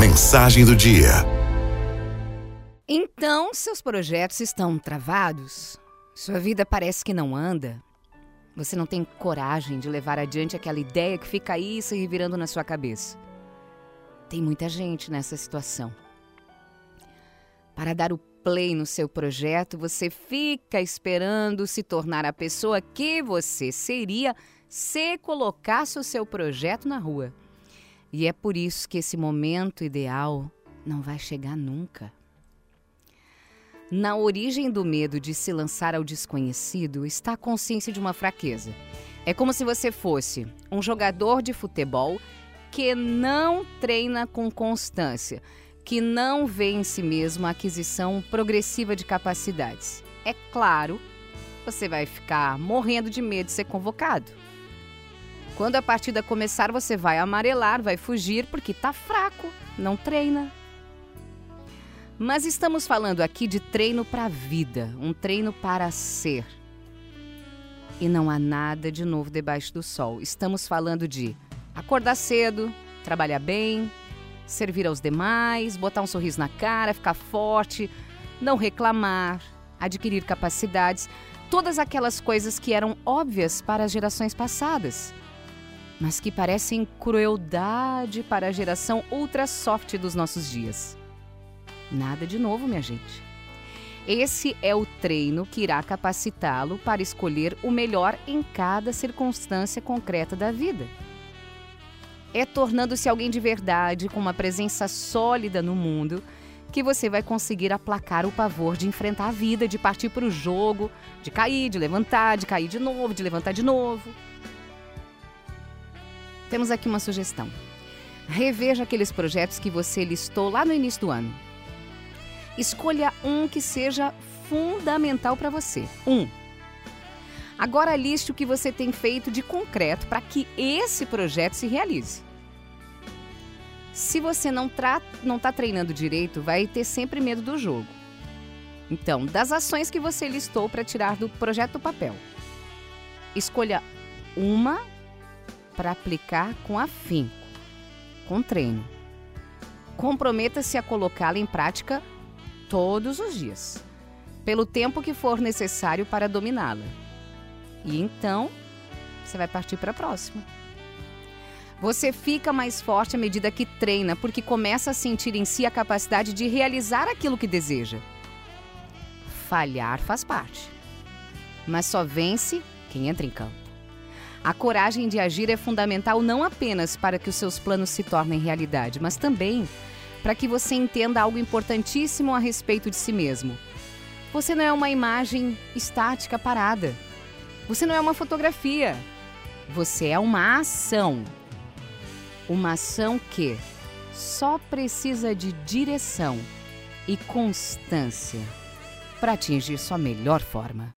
Mensagem do dia. Então, seus projetos estão travados? Sua vida parece que não anda? Você não tem coragem de levar adiante aquela ideia que fica aí se revirando na sua cabeça? Tem muita gente nessa situação. Para dar o play no seu projeto, você fica esperando se tornar a pessoa que você seria se colocasse o seu projeto na rua. E é por isso que esse momento ideal não vai chegar nunca. Na origem do medo de se lançar ao desconhecido está a consciência de uma fraqueza. É como se você fosse um jogador de futebol que não treina com constância, que não vê em si mesmo a aquisição progressiva de capacidades. É claro, você vai ficar morrendo de medo de ser convocado. Quando a partida começar, você vai amarelar, vai fugir porque está fraco, não treina. Mas estamos falando aqui de treino para a vida, um treino para ser. E não há nada de novo debaixo do sol. Estamos falando de acordar cedo, trabalhar bem, servir aos demais, botar um sorriso na cara, ficar forte, não reclamar, adquirir capacidades, todas aquelas coisas que eram óbvias para as gerações passadas, mas que parecem crueldade para a geração ultra soft dos nossos dias. Nada de novo, minha gente. Esse é o treino que irá capacitá-lo para escolher o melhor em cada circunstância concreta da vida. É tornando-se alguém de verdade, com uma presença sólida no mundo, que você vai conseguir aplacar o pavor de enfrentar a vida, de partir para o jogo, de cair, de levantar, de cair de novo, de levantar de novo. Temos aqui uma sugestão. Reveja aqueles projetos que você listou lá no início do ano Escolha um que seja fundamental para você. Um. Agora liste o que você tem feito de concreto para que esse projeto se realize. Se você não está treinando direito, vai ter sempre medo do jogo. Então, das ações que você listou para tirar do projeto do papel, escolha uma para aplicar com afinco, com treino. Comprometa-se a colocá-la em prática todos os dias, pelo tempo que for necessário para dominá-la. E então, você vai partir para a próxima. Você fica mais forte à medida que treina, porque começa a sentir em si a capacidade de realizar aquilo que deseja. Falhar faz parte, mas só vence quem entra em campo. A coragem de agir é fundamental não apenas para que os seus planos se tornem realidade, mas também para que você entenda algo importantíssimo a respeito de si mesmo. Você não é uma imagem estática parada. Você não é uma fotografia. Você é uma ação. Uma ação que só precisa de direção e constância para atingir sua melhor forma.